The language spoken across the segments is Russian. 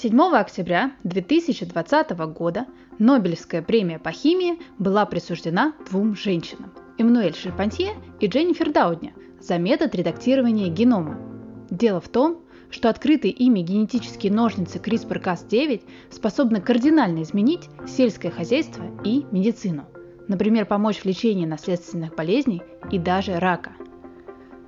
7 октября 2020 года Нобелевская премия по химии была присуждена двум женщинам – Эммануэль Шерпантье и Дженнифер Даудни за метод редактирования генома. Дело в том, что открытые ими генетические ножницы CRISPR-Cas9 способны кардинально изменить сельское хозяйство и медицину. Например, помочь в лечении наследственных болезней и даже рака.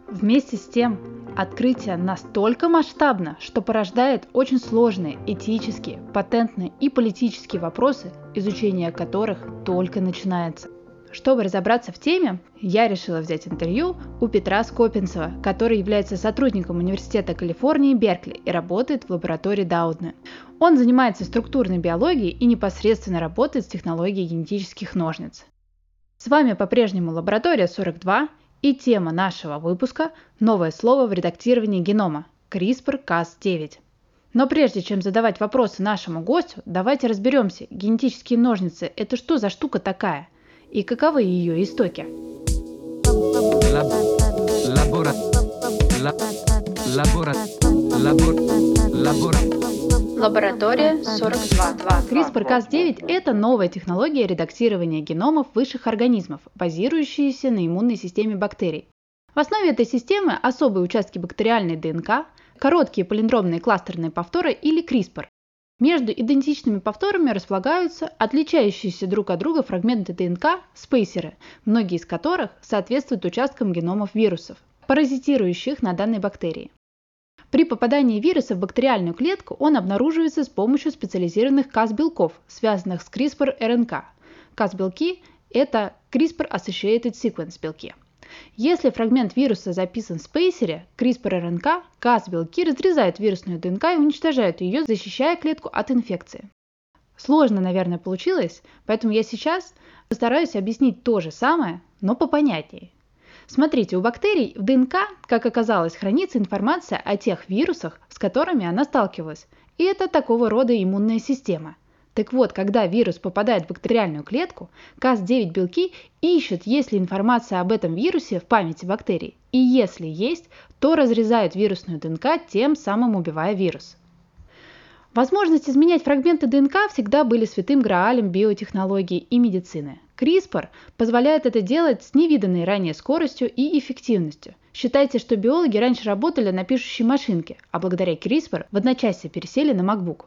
Вместе с тем, открытие настолько масштабно, что порождает очень сложные этические, патентные и политические вопросы, изучение которых только начинается. Чтобы разобраться в теме, я решила взять интервью у Петра Скопинцева, который является сотрудником Университета Калифорнии Беркли и работает в лаборатории Даудна. Он занимается структурной биологией и непосредственно работает с технологией генетических ножниц. С вами по-прежнему лаборатория 42 и тема нашего выпуска – новое слово в редактировании генома – CRISPR-Cas9. Но прежде чем задавать вопросы нашему гостю, давайте разберемся, генетические ножницы – это что за штука такая – и каковы ее истоки. Лаборатория 42.2. CRISPR-Cas9 – это новая технология редактирования геномов высших организмов, базирующаяся на иммунной системе бактерий. В основе этой системы особые участки бактериальной ДНК, короткие полиндромные кластерные повторы или CRISPR, между идентичными повторами располагаются отличающиеся друг от друга фрагменты ДНК – спейсеры, многие из которых соответствуют участкам геномов вирусов, паразитирующих на данной бактерии. При попадании вируса в бактериальную клетку он обнаруживается с помощью специализированных Cas-белков, связанных с CRISPR-RNK. Cas-белки – это CRISPR-Associated Sequence белки – если фрагмент вируса записан в спейсере, CRISPR-RNK, Cas-белки разрезают вирусную ДНК и уничтожают ее, защищая клетку от инфекции. Сложно, наверное, получилось, поэтому я сейчас постараюсь объяснить то же самое, но по понятнее. Смотрите, у бактерий в ДНК, как оказалось, хранится информация о тех вирусах, с которыми она сталкивалась. И это такого рода иммунная система. Так вот, когда вирус попадает в бактериальную клетку, Cas9 белки ищут, есть ли информация об этом вирусе в памяти бактерий. И если есть, то разрезают вирусную ДНК, тем самым убивая вирус. Возможность изменять фрагменты ДНК всегда были святым граалем биотехнологии и медицины. CRISPR позволяет это делать с невиданной ранее скоростью и эффективностью. Считайте, что биологи раньше работали на пишущей машинке, а благодаря CRISPR в одночасье пересели на MacBook.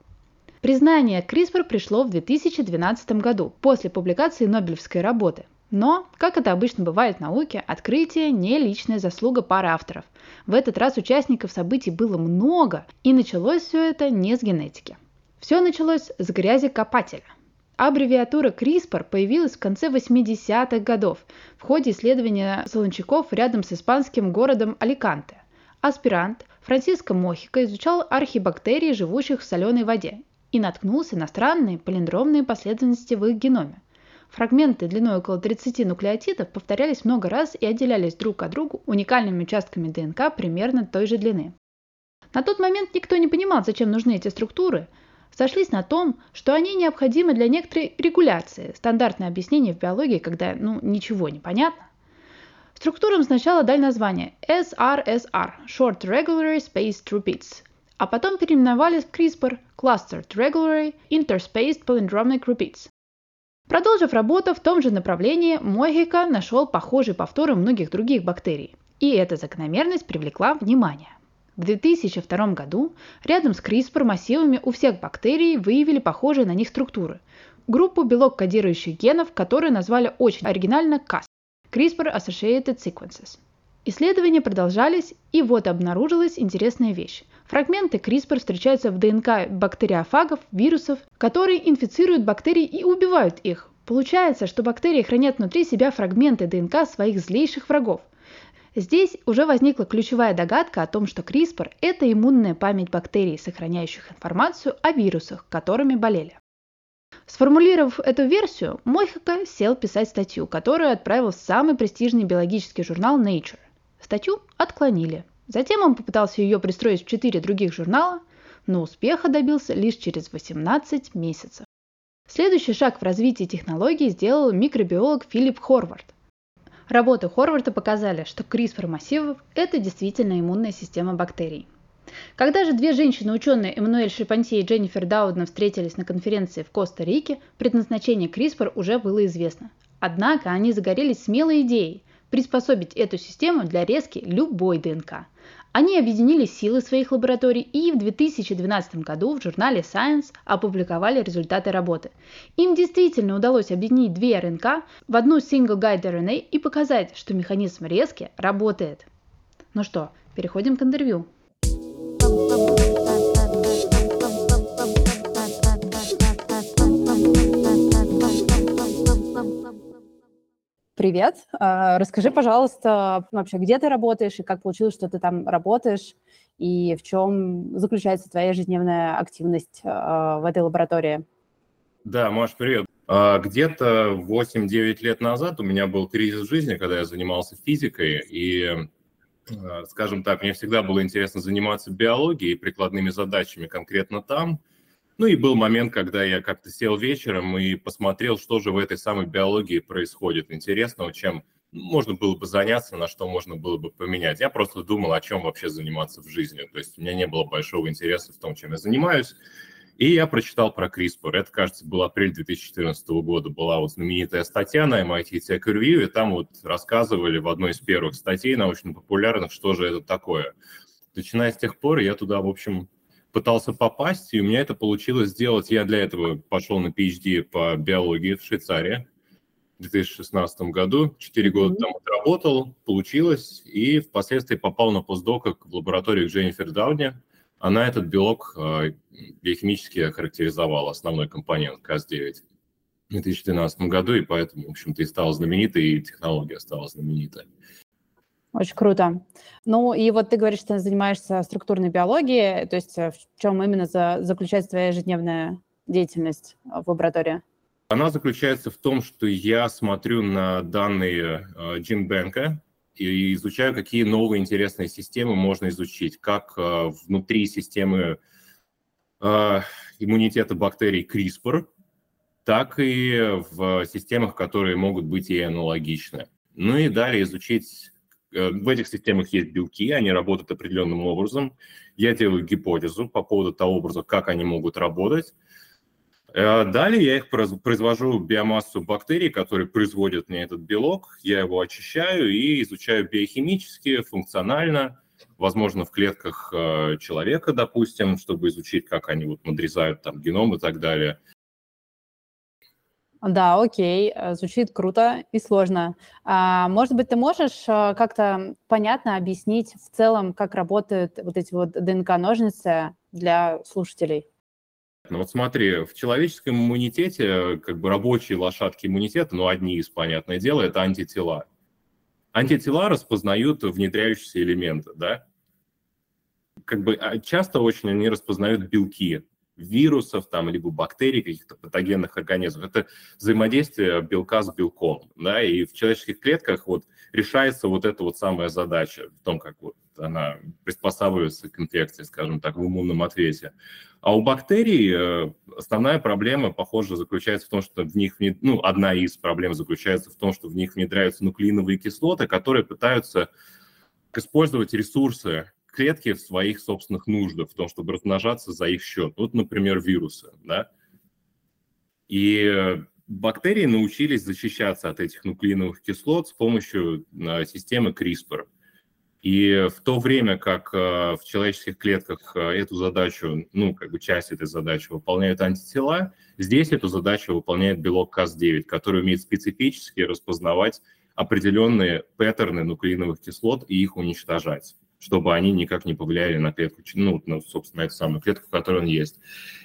Признание CRISPR пришло в 2012 году, после публикации Нобелевской работы. Но, как это обычно бывает в науке, открытие не личная заслуга пары авторов. В этот раз участников событий было много, и началось все это не с генетики. Все началось с грязи копателя. Аббревиатура CRISPR появилась в конце 80-х годов в ходе исследования солончаков рядом с испанским городом Аликанте. Аспирант Франциско Мохико изучал архибактерии, живущих в соленой воде, и наткнулся на странные полиндромные последовательности в их геноме. Фрагменты длиной около 30 нуклеотидов повторялись много раз и отделялись друг от друга уникальными участками ДНК примерно той же длины. На тот момент никто не понимал, зачем нужны эти структуры. Сошлись на том, что они необходимы для некоторой регуляции, стандартное объяснение в биологии, когда ну, ничего не понятно. Структурам сначала дали название SRSR – Short Regularly Spaced Repeats – а потом переименовали в CRISPR Clustered Regularly Interspaced Palindromic Repeats. Продолжив работу в том же направлении, Мохика нашел похожие повторы многих других бактерий, и эта закономерность привлекла внимание. В 2002 году рядом с CRISPR массивами у всех бактерий выявили похожие на них структуры. Группу белок-кодирующих генов, которые назвали очень оригинально CAS – CRISPR Associated Sequences. Исследования продолжались, и вот обнаружилась интересная вещь. Фрагменты CRISPR встречаются в ДНК бактериофагов, вирусов, которые инфицируют бактерии и убивают их. Получается, что бактерии хранят внутри себя фрагменты ДНК своих злейших врагов. Здесь уже возникла ключевая догадка о том, что CRISPR – это иммунная память бактерий, сохраняющих информацию о вирусах, которыми болели. Сформулировав эту версию, Мойхака сел писать статью, которую отправил в самый престижный биологический журнал Nature. Статью отклонили. Затем он попытался ее пристроить в четыре других журнала, но успеха добился лишь через 18 месяцев. Следующий шаг в развитии технологий сделал микробиолог Филипп Хорвард. Работы Хорварда показали, что CRISPR массивов – это действительно иммунная система бактерий. Когда же две женщины-ученые Эммануэль Шипанти и Дженнифер Даудна встретились на конференции в Коста-Рике, предназначение CRISPR уже было известно. Однако они загорелись смелой идеей приспособить эту систему для резки любой ДНК. Они объединили силы своих лабораторий и в 2012 году в журнале Science опубликовали результаты работы. Им действительно удалось объединить две РНК в одну Single Guide RNA и показать, что механизм резки работает. Ну что, переходим к интервью. Привет. А, расскажи, пожалуйста, вообще, где ты работаешь и как получилось, что ты там работаешь, и в чем заключается твоя ежедневная активность а, в этой лаборатории? Да, Маш, привет. А, где-то 8-9 лет назад у меня был кризис жизни, когда я занимался физикой, и, скажем так, мне всегда было интересно заниматься биологией и прикладными задачами конкретно там – ну и был момент, когда я как-то сел вечером и посмотрел, что же в этой самой биологии происходит интересного, чем можно было бы заняться, на что можно было бы поменять. Я просто думал, о чем вообще заниматься в жизни. То есть у меня не было большого интереса в том, чем я занимаюсь. И я прочитал про CRISPR. Это, кажется, был апрель 2014 года. Была вот знаменитая статья на MIT Tech Review, и там вот рассказывали в одной из первых статей научно-популярных, что же это такое. Начиная с тех пор, я туда, в общем, пытался попасть, и у меня это получилось сделать. Я для этого пошел на PhD по биологии в Швейцарии в 2016 году. Четыре года mm-hmm. там отработал, получилось, и впоследствии попал на постдока в лабораторию Дженнифер Дауни. Она этот белок э, биохимически охарактеризовала, основной компонент КАС-9 в 2012 году, и поэтому, в общем-то, и стала знаменитой, и технология стала знаменитой. Очень круто. Ну и вот ты говоришь, что занимаешься структурной биологией, то есть э, в чем именно за, заключается твоя ежедневная деятельность э, в лаборатории? Она заключается в том, что я смотрю на данные э, GenBank и изучаю, какие новые интересные системы можно изучить, как э, внутри системы иммунитета бактерий CRISPR, так и в системах, которые могут быть и аналогичны. Ну и далее изучить в этих системах есть белки, они работают определенным образом. Я делаю гипотезу по поводу того образа, как они могут работать. Э, далее я их произвожу биомассу бактерий, которые производят мне этот белок. Я его очищаю и изучаю биохимически, функционально, возможно, в клетках э, человека, допустим, чтобы изучить, как они вот надрезают там геном и так далее. Да, окей, э, звучит круто и сложно. А, может быть, ты можешь э, как-то понятно объяснить в целом, как работают вот эти вот ДНК-ножницы для слушателей? Ну вот смотри, в человеческом иммунитете, как бы рабочие лошадки иммунитета, ну одни из, понятное дело, это антитела. Антитела распознают внедряющиеся элементы, да? Как бы а часто очень они распознают белки, вирусов там, либо бактерий, каких-то патогенных организмов. Это взаимодействие белка с белком. Да? И в человеческих клетках вот решается вот эта вот самая задача в том, как вот она приспосабливается к инфекции, скажем так, в иммунном ответе. А у бактерий э, основная проблема, похоже, заключается в том, что в них, ну, одна из проблем заключается в том, что в них внедряются нуклеиновые кислоты, которые пытаются использовать ресурсы клетки в своих собственных нуждах, в том, чтобы размножаться за их счет. Вот, например, вирусы, да. И бактерии научились защищаться от этих нуклеиновых кислот с помощью э, системы CRISPR. И в то время как э, в человеческих клетках э, эту задачу, ну, как бы часть этой задачи выполняют антитела, здесь эту задачу выполняет белок Cas9, который умеет специфически распознавать определенные паттерны нуклеиновых кислот и их уничтожать чтобы они никак не повлияли на клетку, ну, на, собственно, эту самую клетку, в которой он есть.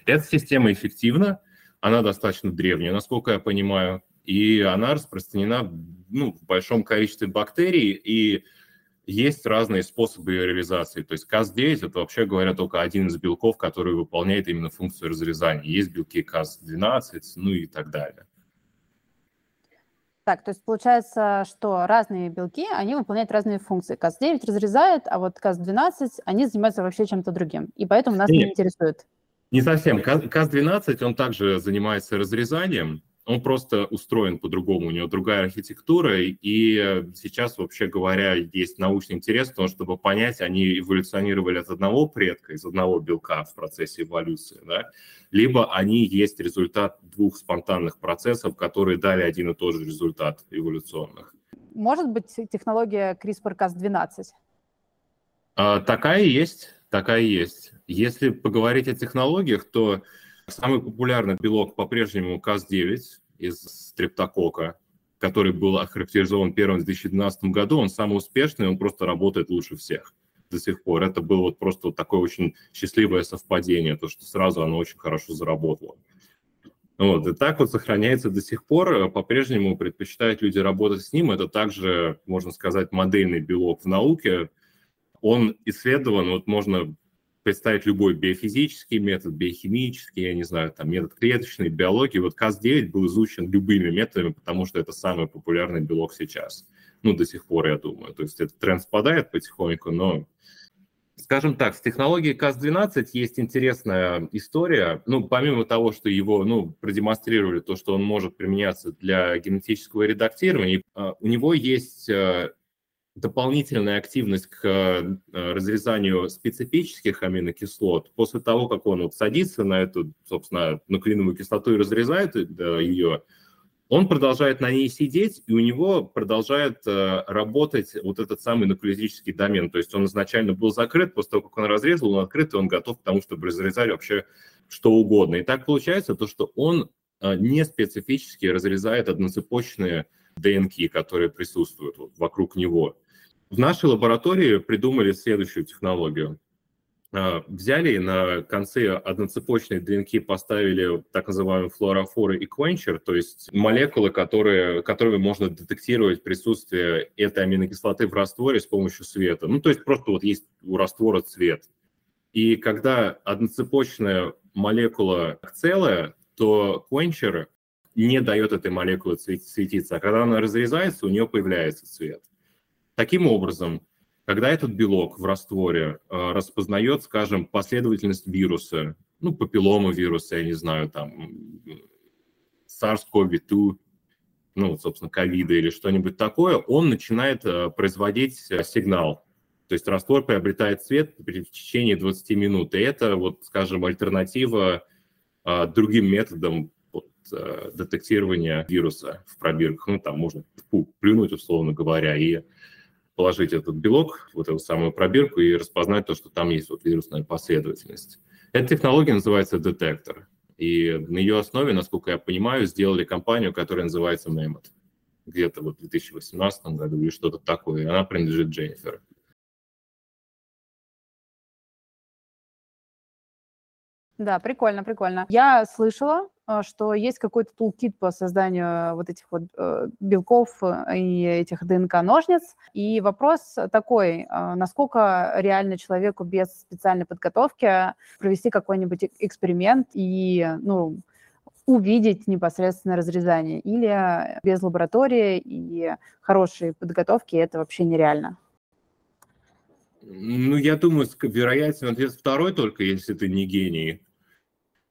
Эта система эффективна, она достаточно древняя, насколько я понимаю, и она распространена ну, в большом количестве бактерий, и есть разные способы ее реализации. То есть КАС-9 – это, вообще говоря, только один из белков, который выполняет именно функцию разрезания. Есть белки КАС-12, ну и так далее. Так, то есть получается, что разные белки, они выполняют разные функции. КАС-9 разрезает, а вот КАС-12, они занимаются вообще чем-то другим. И поэтому нас Нет, не интересует. Не совсем. КАС-12, он также занимается разрезанием, он просто устроен по-другому, у него другая архитектура, и сейчас, вообще говоря, есть научный интерес в том, чтобы понять, они эволюционировали от одного предка, из одного белка в процессе эволюции, да, либо они есть результат двух спонтанных процессов, которые дали один и тот же результат эволюционных. Может быть технология CRISPR-Cas12? А, такая есть, такая есть. Если поговорить о технологиях, то Самый популярный белок по-прежнему КАС-9 из стрептокока, который был охарактеризован первым в 2012 году. Он самый успешный, он просто работает лучше всех до сих пор. Это было вот просто вот такое очень счастливое совпадение, то, что сразу оно очень хорошо заработало. Вот, и так вот сохраняется до сих пор. По-прежнему предпочитают люди работать с ним. Это также, можно сказать, модельный белок в науке. Он исследован, вот можно представить любой биофизический метод, биохимический, я не знаю, там метод клеточной биологии. Вот КАС-9 был изучен любыми методами, потому что это самый популярный белок сейчас. Ну, до сих пор, я думаю. То есть этот тренд спадает потихоньку, но Скажем так, с технологией КАС-12 есть интересная история. Ну, помимо того, что его ну, продемонстрировали, то, что он может применяться для генетического редактирования, а, у него есть э, дополнительная активность к э, разрезанию специфических аминокислот, после того, как он вот садится на эту, собственно, нуклеиновую кислоту и разрезает э, ее, он продолжает на ней сидеть, и у него продолжает э, работать вот этот самый нуклеотический домен. То есть он изначально был закрыт, после того, как он разрезал, он открыт, и он готов к тому, чтобы разрезали вообще что угодно. И так получается то, что он не специфически разрезает одноцепочные ДНК, которые присутствуют вокруг него. В нашей лаборатории придумали следующую технологию. А, взяли на конце одноцепочной ДНК поставили так называемые флуорофоры и квенчер, то есть молекулы, которые, которыми можно детектировать присутствие этой аминокислоты в растворе с помощью света. Ну, то есть просто вот есть у раствора цвет. И когда одноцепочная молекула целая, то квенчер не дает этой молекуле светиться, а когда она разрезается, у нее появляется цвет. Таким образом, когда этот белок в растворе э, распознает, скажем, последовательность вируса, ну, папиллома вируса, я не знаю, там, SARS-CoV-2, ну, собственно, ковида или что-нибудь такое, он начинает э, производить э, сигнал. То есть раствор приобретает цвет в течение 20 минут. И это, вот, скажем, альтернатива э, другим методам вот, э, детектирования вируса в пробирках. Ну, там можно плюнуть, условно говоря, и положить этот белок в эту самую пробирку и распознать то, что там есть вот вирусная последовательность. Эта технология называется детектор. И на ее основе, насколько я понимаю, сделали компанию, которая называется Mammoth. Где-то вот в 2018 году или что-то такое. Она принадлежит Дженнифер. Да, прикольно, прикольно. Я слышала, что есть какой-то тулкит по созданию вот этих вот э, белков э, и этих ДНК-ножниц. И вопрос такой, а, насколько реально человеку без специальной подготовки провести какой-нибудь эксперимент и, ну, увидеть непосредственно разрезание, или без лаборатории и хорошей подготовки это вообще нереально? Ну, я думаю, вероятен ответ второй только, если ты не гений.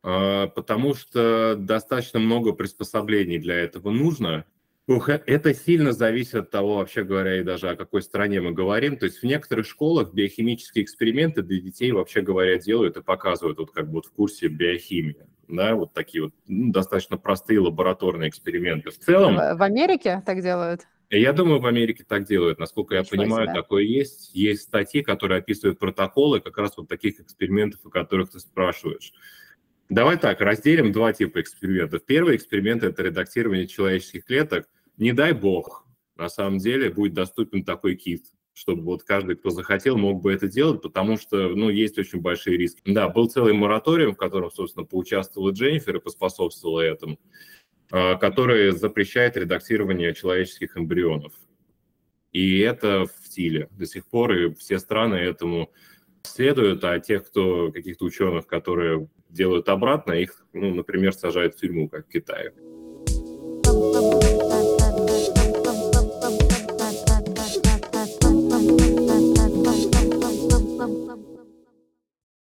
А, потому что достаточно много приспособлений для этого нужно. Это сильно зависит от того, вообще говоря, и даже о какой стране мы говорим. То есть в некоторых школах биохимические эксперименты для детей, вообще говоря, делают и показывают, вот как бы вот в курсе биохимии. Да, вот такие вот ну, достаточно простые лабораторные эксперименты. В целом... В Америке так делают? Я думаю, в Америке так делают. Насколько я Ничего понимаю, себе. такое есть. Есть статьи, которые описывают протоколы как раз вот таких экспериментов, о которых ты спрашиваешь. Давай так, разделим два типа экспериментов. Первый эксперимент – это редактирование человеческих клеток. Не дай бог, на самом деле, будет доступен такой кит, чтобы вот каждый, кто захотел, мог бы это делать, потому что, ну, есть очень большие риски. Да, был целый мораториум, в котором, собственно, поучаствовала Дженнифер и поспособствовала этому, а, который запрещает редактирование человеческих эмбрионов. И это в стиле до сих пор, и все страны этому следуют, а тех, кто каких-то ученых, которые делают обратно, их, ну, например, сажают в тюрьму, как в Китае.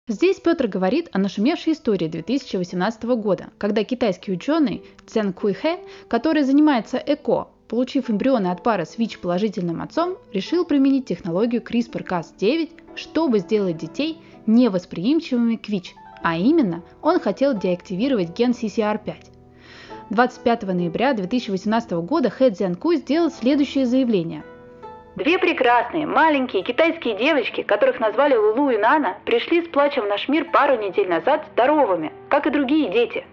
Здесь Петр говорит о нашумевшей истории 2018 года, когда китайский ученый Цен Куйхэ, который занимается ЭКО, получив эмбрионы от пары с ВИЧ положительным отцом, решил применить технологию CRISPR-Cas9, чтобы сделать детей невосприимчивыми к ВИЧ, а именно он хотел деактивировать ген CCR5. 25 ноября 2018 года Хэ Цзянкуй сделал следующее заявление. Две прекрасные, маленькие китайские девочки, которых назвали Лулу и Нана, пришли с плачем в наш мир пару недель назад здоровыми, как и другие дети.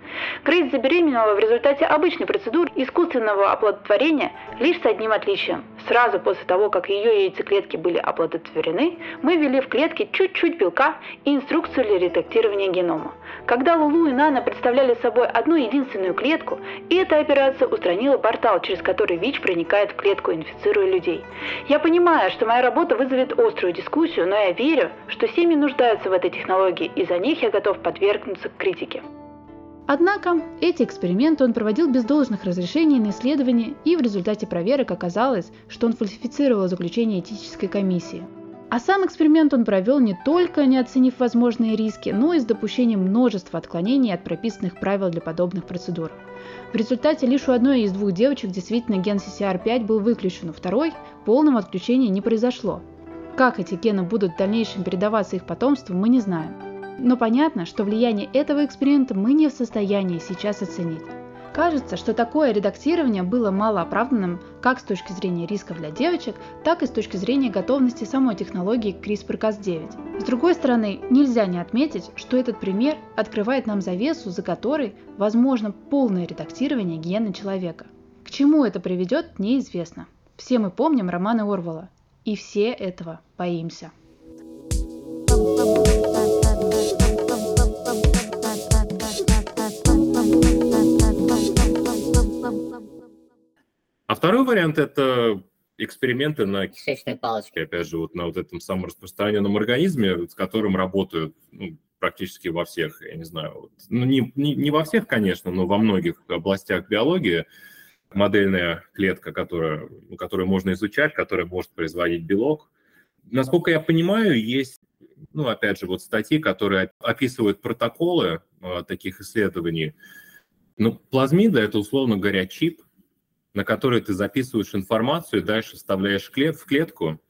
Грейс забеременела в результате обычной процедуры искусственного оплодотворения лишь с одним отличием. Сразу после того, как ее яйцеклетки были оплодотворены, мы ввели в клетки чуть-чуть белка и инструкцию для редактирования генома. Когда Лулу и Нана представляли собой одну единственную клетку, и эта операция устранила портал, через который ВИЧ проникает в клетку, инфицируя людей. Я понимаю, что моя работа вызовет острую дискуссию, но я верю, что семьи нуждаются в этой технологии, и за них я готов подвергнуться критике. Однако эти эксперименты он проводил без должных разрешений на исследования, и в результате проверок оказалось, что он фальсифицировал заключение этической комиссии. А сам эксперимент он провел не только не оценив возможные риски, но и с допущением множества отклонений от прописанных правил для подобных процедур. В результате лишь у одной из двух девочек действительно ген CCR5 был выключен, у второй полного отключения не произошло. Как эти гены будут в дальнейшем передаваться их потомству, мы не знаем. Но понятно, что влияние этого эксперимента мы не в состоянии сейчас оценить. Кажется, что такое редактирование было малооправданным как с точки зрения рисков для девочек, так и с точки зрения готовности самой технологии CRISPR-Cas9. С другой стороны, нельзя не отметить, что этот пример открывает нам завесу, за которой возможно полное редактирование гена человека. К чему это приведет, неизвестно. Все мы помним романы Орвала, и все этого боимся. А второй вариант – это эксперименты на кишечной палочке, опять же, вот на вот этом самом распространенном организме, с которым работают ну, практически во всех, я не знаю, вот, ну не, не, не во всех, конечно, но во многих областях биологии модельная клетка, которая, ну, которую можно изучать, которая может производить белок. Насколько я понимаю, есть, ну, опять же, вот статьи, которые описывают протоколы э, таких исследований. Ну, плазмида – это, условно говоря, чип, на которой ты записываешь информацию, дальше вставляешь в клетку,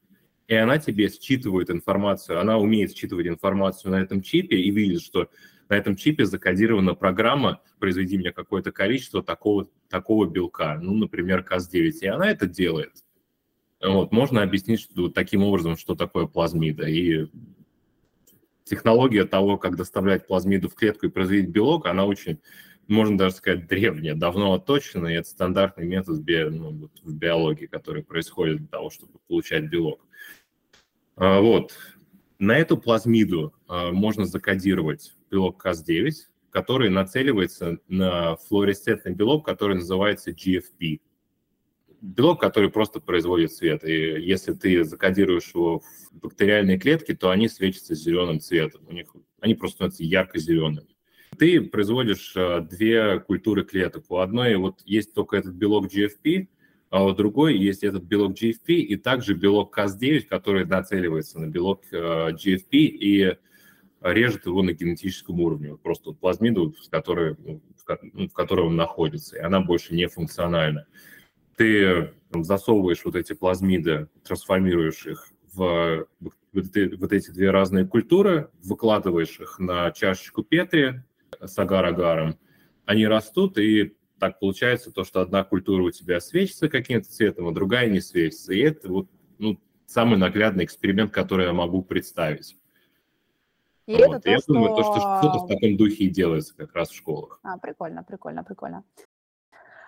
и она тебе считывает информацию. Она умеет считывать информацию на этом чипе и видит, что на этом чипе закодирована программа «Произведи мне какое-то количество такого, такого белка», ну, например, КАС-9, и она это делает. Вот, можно объяснить что, таким образом, что такое плазмида. И технология того, как доставлять плазмиду в клетку и производить белок, она очень можно даже сказать, древняя, давно отточена, и это стандартный метод би, ну, в биологии, который происходит для того, чтобы получать белок. А, вот. На эту плазмиду а, можно закодировать белок Cas9, который нацеливается на флуоресцентный белок, который называется GFP. Белок, который просто производит свет. И если ты закодируешь его в бактериальные клетки, то они светятся зеленым цветом. У них, они просто становятся ярко-зелеными ты производишь э, две культуры клеток. У одной вот есть только этот белок GFP, а у другой есть этот белок GFP и также белок Cas9, который нацеливается на белок э, GFP и режет его на генетическом уровне. Просто плазмиду, в которой, ну, в которой он находится, и она больше не функциональна. Ты засовываешь вот эти плазмиды, трансформируешь их в вот эти две разные культуры, выкладываешь их на чашечку Петри, с агар-агаром, они растут, и так получается то, что одна культура у тебя светится каким-то цветом, а другая не светится. И это вот ну, самый наглядный эксперимент, который я могу представить. И вот. это то, я что... думаю, то, что что-то в таком духе и делается как раз в школах. А, прикольно, прикольно, прикольно.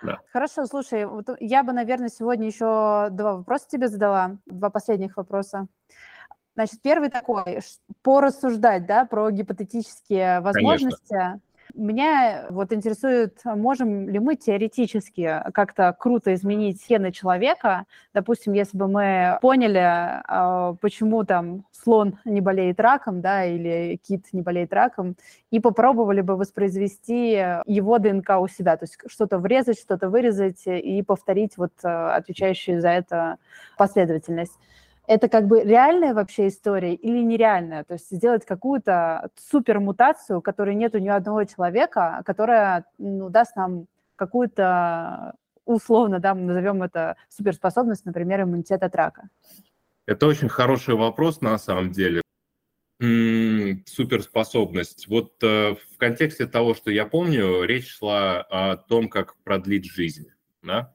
Да. Хорошо, слушай, вот я бы, наверное, сегодня еще два вопроса тебе задала, два последних вопроса. Значит, первый такой, порассуждать, да, про гипотетические возможности. Конечно. Меня вот интересует, можем ли мы теоретически как-то круто изменить гены человека. Допустим, если бы мы поняли, а, почему там слон не болеет раком, да, или кит не болеет раком, и попробовали бы воспроизвести его ДНК у себя, то есть что-то врезать, что-то вырезать и повторить вот а, отвечающую за это последовательность это как бы реальная вообще история или нереальная? То есть сделать какую-то супермутацию, которой нет у ни одного человека, которая ну, даст нам какую-то условно, да, назовем это суперспособность, например, иммунитет от рака? Это очень хороший вопрос на самом деле. М-м, суперспособность. Вот э, в контексте того, что я помню, речь шла о том, как продлить жизнь, да?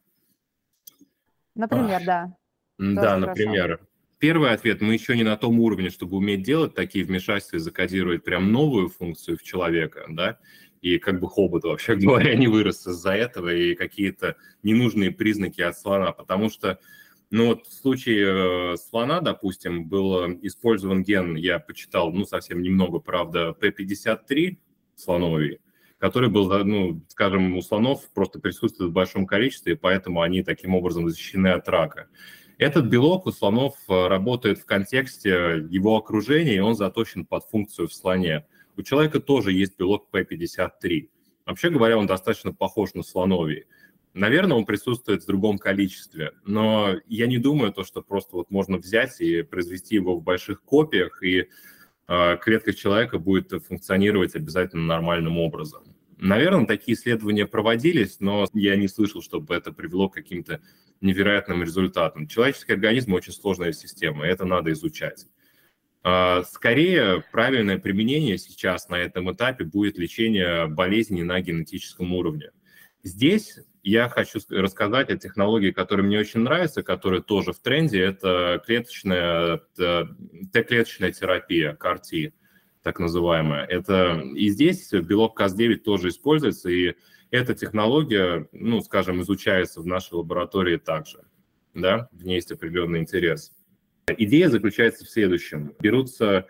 Например, Ах. да. Да, например. Хорошо. Первый ответ, мы еще не на том уровне, чтобы уметь делать такие вмешательства и закодировать прям новую функцию в человека, да, и как бы хобот, вообще говоря, не вырос из-за этого, и какие-то ненужные признаки от слона, потому что, ну вот в случае э, слона, допустим, был использован ген, я почитал, ну совсем немного, правда, P53 слоновый, который был, ну, скажем, у слонов просто присутствует в большом количестве, и поэтому они таким образом защищены от рака. Этот белок у слонов э, работает в контексте его окружения, и он заточен под функцию в слоне. У человека тоже есть белок P53. Вообще говоря, он достаточно похож на слоновий. Наверное, он присутствует в другом количестве, но я не думаю, то, что просто вот можно взять и произвести его в больших копиях, и э, клетка человека будет функционировать обязательно нормальным образом. Наверное, такие исследования проводились, но я не слышал, чтобы это привело к каким-то невероятным результатам. Человеческий организм очень сложная система, и это надо изучать. А, скорее, правильное применение сейчас на этом этапе будет лечение болезней на генетическом уровне. Здесь я хочу рассказать о технологии, которая мне очень нравится, которая тоже в тренде. Это клеточная, Т-клеточная терапия, CAR-T, так называемая. Это, и здесь белок КАС-9 тоже используется, и эта технология, ну, скажем, изучается в нашей лаборатории также. Да, в ней есть определенный интерес. Идея заключается в следующем. Берутся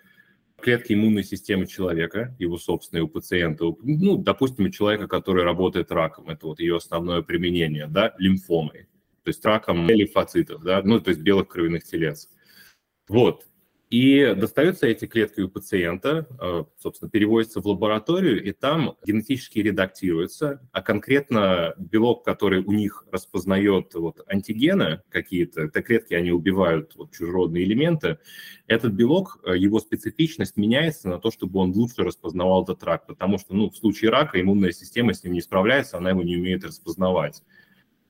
клетки иммунной системы человека, его собственные у пациента, ну, допустим, у человека, который работает раком, это вот ее основное применение, да, лимфомой, то есть раком лимфоцитов, да, ну, то есть белых кровяных телец. Вот, и достаются эти клетки у пациента, э, собственно, переводятся в лабораторию, и там генетически редактируются, а конкретно белок, который у них распознает вот антигены какие-то, это клетки, они убивают вот чужеродные элементы, этот белок, э, его специфичность меняется на то, чтобы он лучше распознавал этот рак, потому что ну, в случае рака иммунная система с ним не справляется, она его не умеет распознавать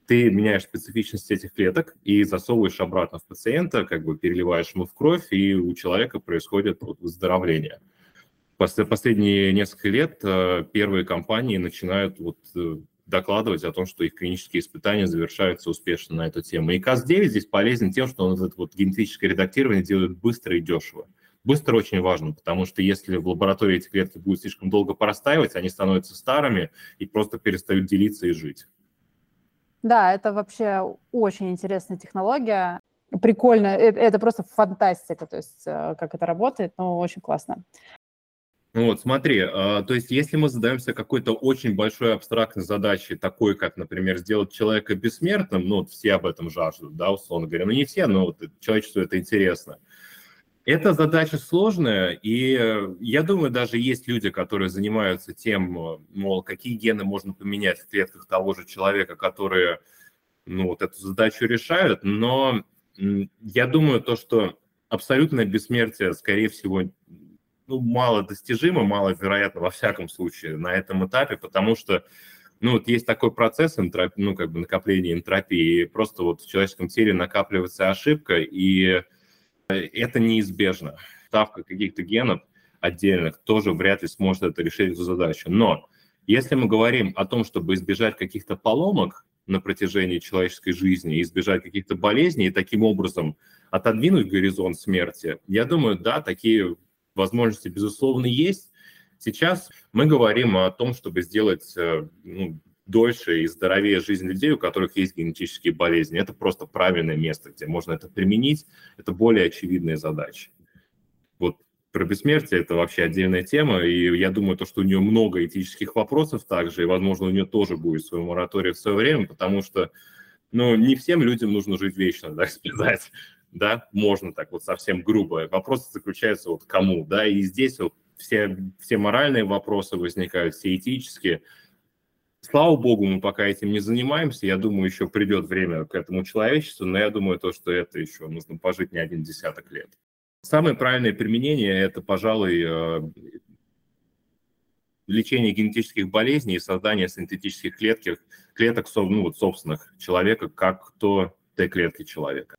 ты меняешь специфичность этих клеток и засовываешь обратно в пациента, как бы переливаешь ему в кровь, и у человека происходит вот выздоровление. После последние несколько лет э, первые компании начинают вот э, докладывать о том, что их клинические испытания завершаются успешно на эту тему. И КАС-9 здесь полезен тем, что он это вот генетическое редактирование делает быстро и дешево. Быстро очень важно, потому что если в лаборатории эти клетки будут слишком долго простаивать, они становятся старыми и просто перестают делиться и жить. Да, это вообще очень интересная технология. Прикольно, это, это просто фантастика, то есть э, как это работает, но очень классно. Ну вот, смотри, а, то есть если мы задаемся какой-то очень большой абстрактной задачей, такой, как, например, сделать человека бессмертным, ну, вот все об этом жаждут, да, условно говоря, ну, не все, но вот человечеству это интересно – эта задача сложная, и э, я думаю, даже есть люди, которые занимаются тем, э, мол, какие гены можно поменять в клетках того же человека, которые ну, вот эту задачу решают, но я думаю, то, что абсолютное бессмертие, скорее всего, ну, мало достижимо, мало вероятно во всяком случае на этом этапе, потому что ну, вот есть такой процесс энтроп... ну, как бы накопления энтропии, и просто вот в человеческом теле накапливается ошибка, и это неизбежно. Ставка каких-то генов отдельных тоже вряд ли сможет это решить эту задачу. Но если мы говорим о том, чтобы избежать каких-то поломок на протяжении человеческой жизни, избежать каких-то болезней и таким образом отодвинуть горизонт смерти, я думаю, да, такие возможности, безусловно, есть. Сейчас мы говорим о том, чтобы сделать э, ну, дольше и здоровее жизнь людей, у которых есть генетические болезни. Это просто правильное место, где можно это применить. Это более очевидные задачи. Вот про бессмертие это вообще отдельная тема, и я думаю, то, что у нее много этических вопросов также, и, возможно, у нее тоже будет свой мораторий в свое время, потому что, ну, не всем людям нужно жить вечно, так сказать, да, можно так вот совсем грубо. Вопрос заключается вот кому, да, и здесь вот все, все моральные вопросы возникают, все этические, Слава богу, мы пока этим не занимаемся. Я думаю, еще придет время к этому человечеству, но я думаю, то, что это еще нужно пожить не один десяток лет. Самое правильное применение – это, пожалуй, э, лечение генетических болезней и создание синтетических клеток, клеток ну, вот, собственных человека, как то Т-клетки человека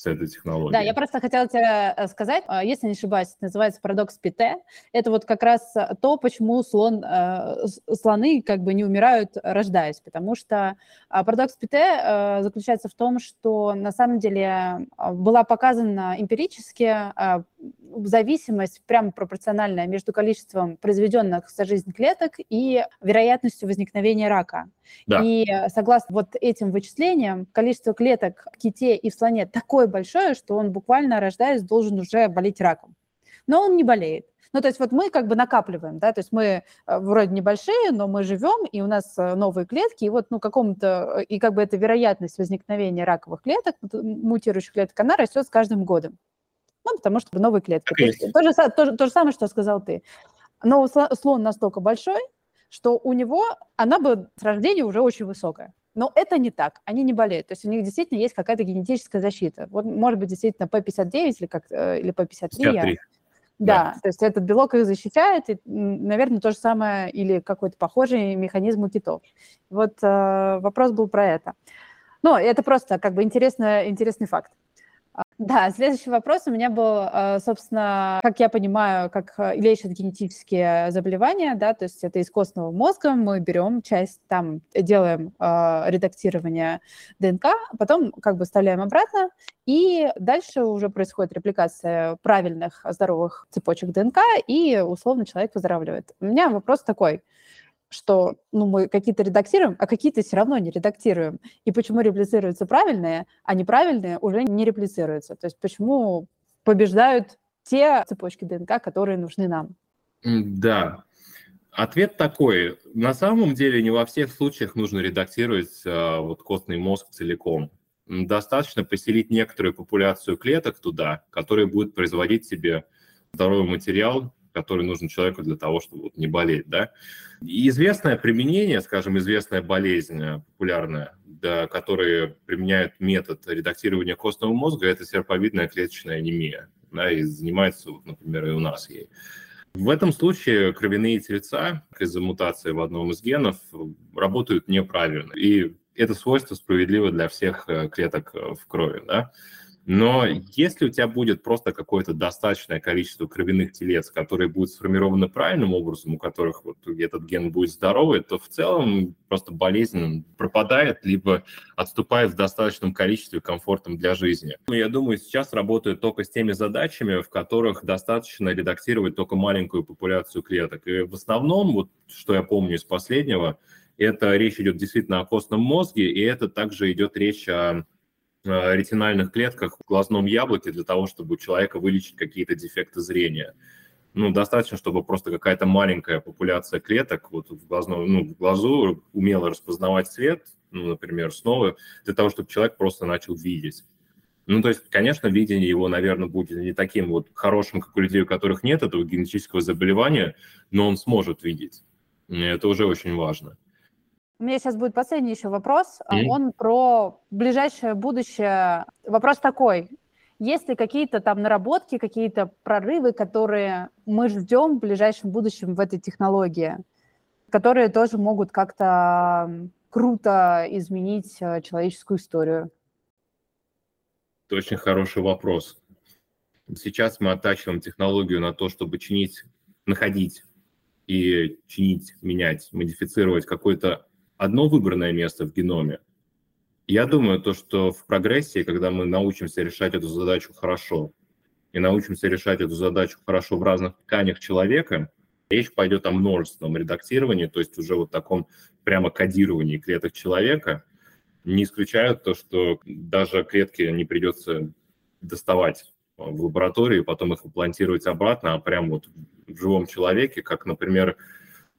с этой технологией. Да, я просто хотела тебе э, сказать, а, если не ошибаюсь, это называется парадокс Пите. Это вот как раз э, то, почему слон, э, слоны как бы не умирают, рождаясь, потому что а, парадокс Пите заключается в том, что на самом деле а, была показана эмпирически зависимость прямо пропорциональная между количеством произведенных за жизнь клеток и вероятностью возникновения рака. Да. И согласно вот этим вычислениям, количество клеток в ките и в слоне такое большое, что он буквально, рождаясь, должен уже болеть раком. Но он не болеет. Ну, то есть вот мы как бы накапливаем, да, то есть мы э, вроде небольшие, но мы живем, и у нас э, новые клетки, и вот, ну, какому-то, э, и как бы эта вероятность возникновения раковых клеток, мутирующих клеток, она растет с каждым годом. Ну, потому что новые клетки. То, есть, то, же, то, же самое, что сказал ты. Но слон настолько большой, что у него, она бы с рождения уже очень высокая. Но это не так, они не болеют. То есть у них действительно есть какая-то генетическая защита. Вот, может быть, действительно P59 или, как, э, или P53. 53. Да, да, то есть этот белок их защищает, и, наверное, то же самое или какой-то похожий механизм у китов. Вот э, вопрос был про это. Ну, это просто как бы интересный, интересный факт. Да, следующий вопрос у меня был, э, собственно, как я понимаю, как э, лечат генетические заболевания, да, то есть это из костного мозга, мы берем часть, там делаем э, редактирование ДНК, потом как бы вставляем обратно, и дальше уже происходит репликация правильных здоровых цепочек ДНК, и условно человек выздоравливает. У меня вопрос такой – что ну, мы какие-то редактируем, а какие-то все равно не редактируем. И почему реплицируются правильные, а неправильные уже не реплицируются. То есть почему побеждают те цепочки ДНК, которые нужны нам? Да. Ответ такой. На самом деле не во всех случаях нужно редактировать а, вот костный мозг целиком. Достаточно поселить некоторую популяцию клеток туда, которые будут производить себе здоровый материал, который нужен человеку для того, чтобы не болеть, да. И известное применение, скажем, известная болезнь э, популярная, да, которые применяют метод редактирования костного мозга, это серповидная клеточная анемия, да, и занимается, вот, например, и у нас ей. В этом случае кровяные тельца из-за мутации в одном из генов работают неправильно. И это свойство справедливо для всех э, клеток э, в крови. Да? Но если у тебя будет просто какое-то достаточное количество кровяных телец, которые будут сформированы правильным образом, у которых вот этот ген будет здоровый, то в целом просто болезнь пропадает, либо отступает в достаточном количестве комфортом для жизни. Ну, я думаю, сейчас работают только с теми задачами, в которых достаточно редактировать только маленькую популяцию клеток. И в основном, вот что я помню из последнего, это речь идет действительно о костном мозге, и это также идет речь о ретинальных клетках в глазном яблоке для того, чтобы у человека вылечить какие-то дефекты зрения. Ну, достаточно, чтобы просто какая-то маленькая популяция клеток вот в, глазном, ну, в глазу умела распознавать свет, ну, например, снова, для того, чтобы человек просто начал видеть. Ну, то есть, конечно, видение его, наверное, будет не таким вот хорошим, как у людей, у которых нет этого генетического заболевания, но он сможет видеть. И это уже очень важно. У меня сейчас будет последний еще вопрос. Mm-hmm. Он про ближайшее будущее. Вопрос такой. Есть ли какие-то там наработки, какие-то прорывы, которые мы ждем в ближайшем будущем в этой технологии, которые тоже могут как-то круто изменить э, человеческую историю? Это очень хороший вопрос. Сейчас мы оттачиваем технологию на то, чтобы чинить, находить и чинить, менять, модифицировать какой-то одно выбранное место в геноме. Я думаю, то, что в прогрессии, когда мы научимся решать эту задачу хорошо, и научимся решать эту задачу хорошо в разных тканях человека, речь пойдет о множественном редактировании, то есть уже вот таком прямо кодировании клеток человека, не исключают то, что даже клетки не придется доставать в лаборатории, потом их имплантировать обратно, а прямо вот в живом человеке, как, например,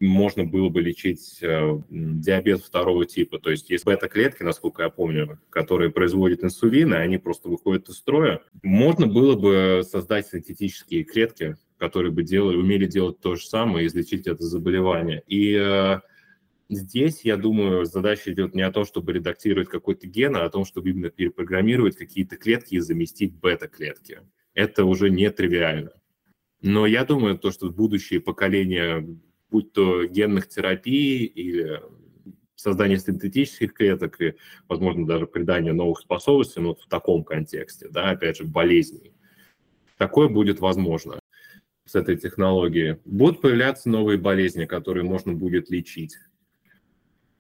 можно было бы лечить э, диабет второго типа. То есть есть бета-клетки, насколько я помню, которые производят инсулин, и они просто выходят из строя. Можно было бы создать синтетические клетки, которые бы делали, умели делать то же самое и излечить это заболевание. И э, Здесь, я думаю, задача идет не о том, чтобы редактировать какой-то ген, а о том, чтобы именно перепрограммировать какие-то клетки и заместить бета-клетки. Это уже не тривиально. Но я думаю, то, что будущие поколения, будь то генных терапий или создание синтетических клеток и, возможно, даже придание новых способностей, ну, в таком контексте, да, опять же, болезней, такое будет возможно с этой технологией. Будут появляться новые болезни, которые можно будет лечить.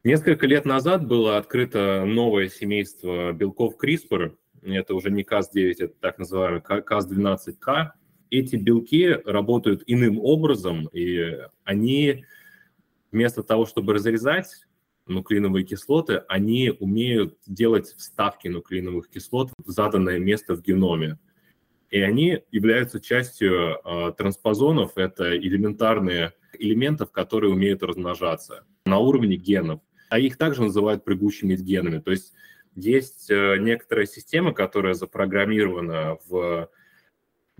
Несколько лет назад было открыто новое семейство белков CRISPR. Это уже не Cas9, это так называемый Cas12K. Эти белки работают иным образом, и они вместо того, чтобы разрезать нуклеиновые кислоты, они умеют делать вставки нуклеиновых кислот в заданное место в геноме. И они являются частью э, транспозонов, это элементарные элементов, которые умеют размножаться на уровне генов а их также называют прыгущими генами. То есть есть э, некоторая система, которая запрограммирована в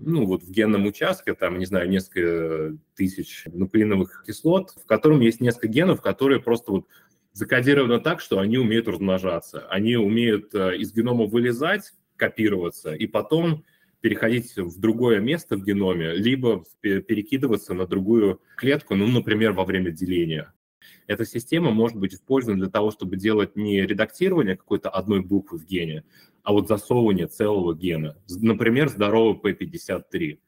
ну, вот в генном участке, там, не знаю, несколько тысяч нуклеиновых кислот, в котором есть несколько генов, которые просто вот закодированы так, что они умеют размножаться. Они умеют э, из генома вылезать, копироваться, и потом переходить в другое место в геноме, либо перекидываться на другую клетку, ну, например, во время деления. Эта система может быть использована для того, чтобы делать не редактирование какой-то одной буквы в гене, а вот засовывание целого гена. Например, здоровый P53.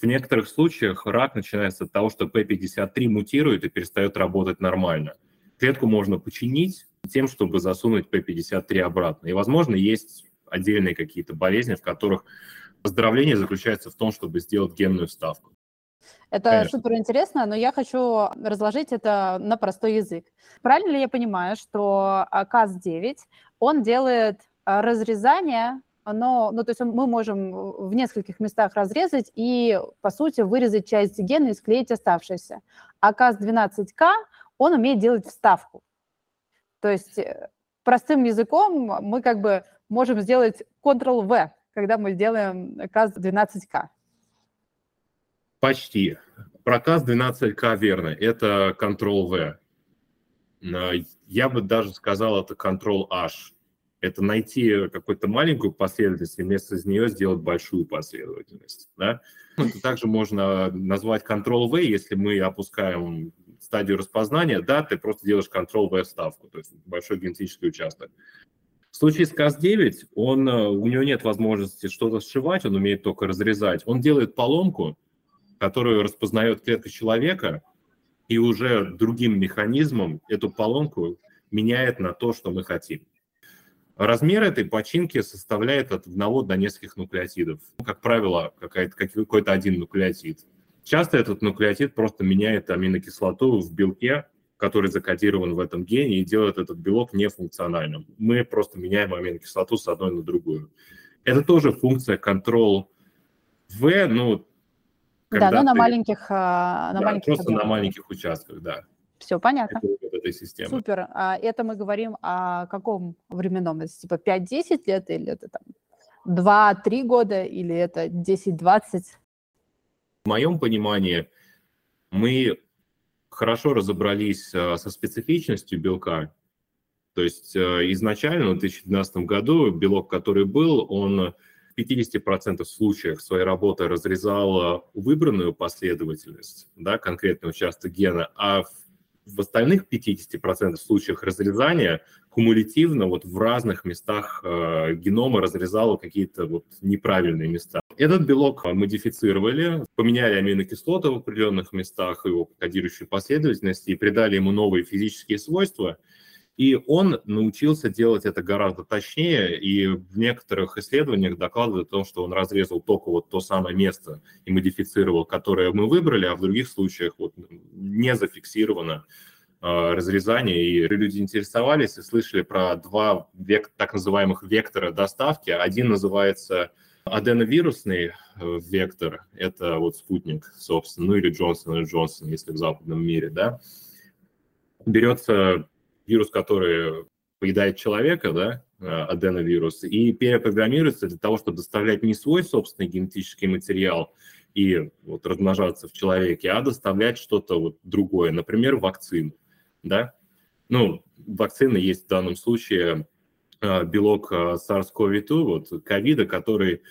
В некоторых случаях рак начинается от того, что P53 мутирует и перестает работать нормально. Клетку можно починить тем, чтобы засунуть P53 обратно. И, возможно, есть отдельные какие-то болезни, в которых оздоровление заключается в том, чтобы сделать генную вставку. Это Конечно. супер интересно, но я хочу разложить это на простой язык. Правильно ли я понимаю, что КАЗ-9, он делает а, разрезание, но, ну, то есть мы можем в нескольких местах разрезать и, по сути, вырезать часть гена и склеить оставшиеся. А КАЗ-12К, он умеет делать вставку. То есть э, простым языком мы как бы можем сделать Ctrl-V, когда мы делаем КАЗ-12К. Почти. Проказ 12К верно. Это Ctrl-V. Я бы даже сказал, это Ctrl-H. Это найти какую-то маленькую последовательность и вместо нее сделать большую последовательность. Да? Это также можно назвать Ctrl-V, если мы опускаем стадию распознания, да, ты просто делаешь Ctrl-V вставку, то есть большой генетический участок. В случае с CAS9 он, у него нет возможности что-то сшивать, он умеет только разрезать. Он делает поломку, которую распознает клетка человека, и уже другим механизмом эту поломку меняет на то, что мы хотим. Размер этой починки составляет от одного до нескольких нуклеотидов. Как правило, какой-то один нуклеотид. Часто этот нуклеотид просто меняет аминокислоту в белке, который закодирован в этом гене, и делает этот белок нефункциональным. Мы просто меняем аминокислоту с одной на другую. Это тоже функция control V, ну, да, но на ты... маленьких, а, на да, маленьких просто объемах. на маленьких участках, да. Все понятно. Это, этой системы. Супер. А это мы говорим о каком временном? Это типа 5-10 лет или это там 2-3 года или это 10-20? В моем понимании мы хорошо разобрались а, со специфичностью белка. То есть а, изначально в 2012 году белок, который был, он 50% случаев своей работы разрезала выбранную последовательность, да, конкретный участок гена, а в, в остальных 50% случаев разрезания кумулятивно вот в разных местах э, генома разрезала какие-то вот неправильные места. Этот белок модифицировали, поменяли аминокислоты в определенных местах, его кодирующую последовательность, и придали ему новые физические свойства – и он научился делать это гораздо точнее, и в некоторых исследованиях докладывает о том, что он разрезал только вот то самое место и модифицировал, которое мы выбрали, а в других случаях вот не зафиксировано э, разрезание, и люди интересовались и слышали про два век, так называемых вектора доставки. Один называется аденовирусный э, вектор, это вот спутник, собственно, ну или Джонсон или Джонсон, если в западном мире, да, берется вирус, который поедает человека, да, э, аденовирус, и перепрограммируется для того, чтобы доставлять не свой собственный генетический материал и вот размножаться в человеке, а доставлять что-то вот другое, например, вакцину, да. ну, вакцины есть в данном случае э, белок э, SARS-CoV-2, вот ковида, который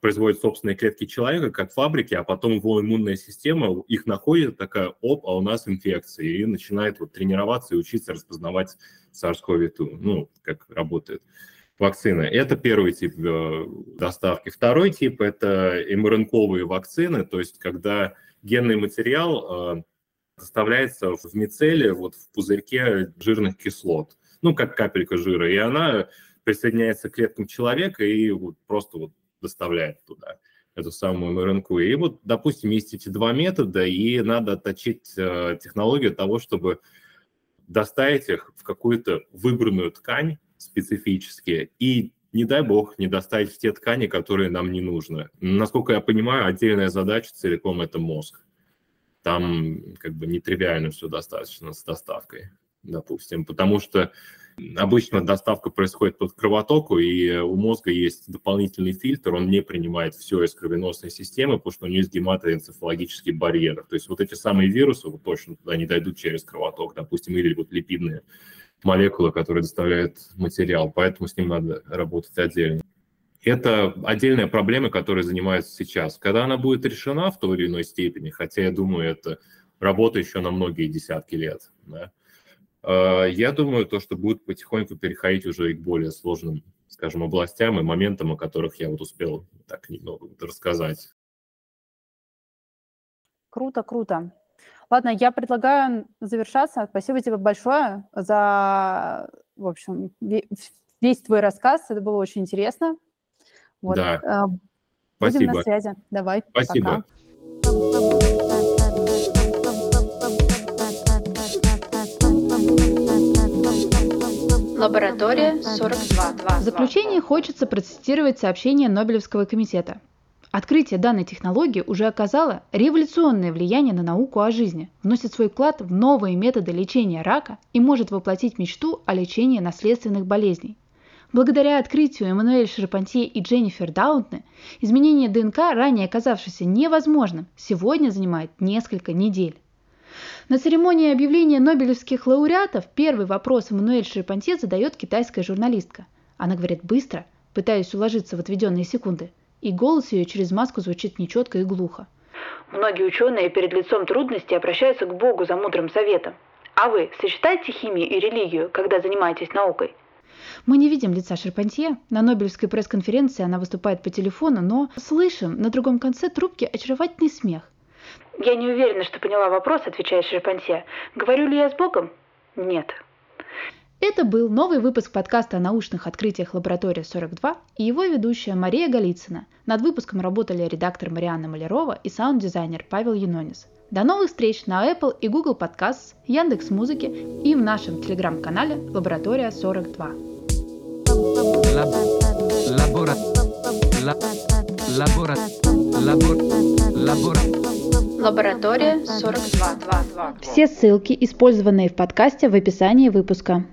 производит собственные клетки человека, как фабрики, а потом его иммунная система их находит, такая, оп, а у нас инфекция, и начинает вот тренироваться и учиться распознавать SARS-CoV-2, ну, как работает вакцины. Это первый тип доставки. Второй тип – это МРНКовые вакцины, то есть когда генный материал доставляется в мицеле, вот в пузырьке жирных кислот, ну, как капелька жира, и она присоединяется к клеткам человека и вот просто вот доставляет туда эту самую МРНК. И вот, допустим, есть эти два метода, и надо отточить э, технологию того, чтобы доставить их в какую-то выбранную ткань специфически и не дай бог, не доставить в те ткани, которые нам не нужны. Насколько я понимаю, отдельная задача целиком – это мозг там как бы нетривиально все достаточно с доставкой, допустим, потому что обычно доставка происходит под кровотоку, и у мозга есть дополнительный фильтр, он не принимает все из кровеносной системы, потому что у него есть гематоэнцефалогический барьер. То есть вот эти самые вирусы вот точно туда не дойдут через кровоток, допустим, или вот липидные молекулы, которые доставляют материал, поэтому с ним надо работать отдельно это отдельная проблема, которой занимаются сейчас. Когда она будет решена в той или иной степени, хотя я думаю, это работа еще на многие десятки лет, да, я думаю, то, что будет потихоньку переходить уже и к более сложным, скажем, областям и моментам, о которых я вот успел так немного рассказать. Круто, круто. Ладно, я предлагаю завершаться. Спасибо тебе большое за, в общем, весь твой рассказ. Это было очень интересно. Вот. Да. Э, будем Спасибо. на связи. Давай. Спасибо. Пока. Лаборатория 42. В заключение хочется процитировать сообщение Нобелевского комитета. Открытие данной технологии уже оказало революционное влияние на науку о жизни, вносит свой вклад в новые методы лечения рака и может воплотить мечту о лечении наследственных болезней. Благодаря открытию Эммануэль Шарпантье и Дженнифер Даунтне изменение ДНК, ранее оказавшееся невозможным, сегодня занимает несколько недель. На церемонии объявления нобелевских лауреатов первый вопрос Эммануэль Шарпантье задает китайская журналистка. Она говорит быстро, пытаясь уложиться в отведенные секунды, и голос ее через маску звучит нечетко и глухо. Многие ученые перед лицом трудностей обращаются к Богу за мудрым советом. А вы сочетаете химию и религию, когда занимаетесь наукой? Мы не видим лица Шерпантье. На Нобелевской пресс-конференции она выступает по телефону, но слышим на другом конце трубки очаровательный смех. Я не уверена, что поняла вопрос, отвечает Шерпантье. Говорю ли я с Богом? Нет. Это был новый выпуск подкаста о научных открытиях Лаборатория 42 и его ведущая Мария Голицына. Над выпуском работали редактор Марианна Малярова и саунд-дизайнер Павел Юнонис. До новых встреч на Apple и Google Podcasts, Яндекс Музыки и в нашем телеграм-канале Лаборатория 42. Лабора... Лабора... Лабора... Лаборатория 42. Все ссылки, использованные в подкасте, в описании выпуска.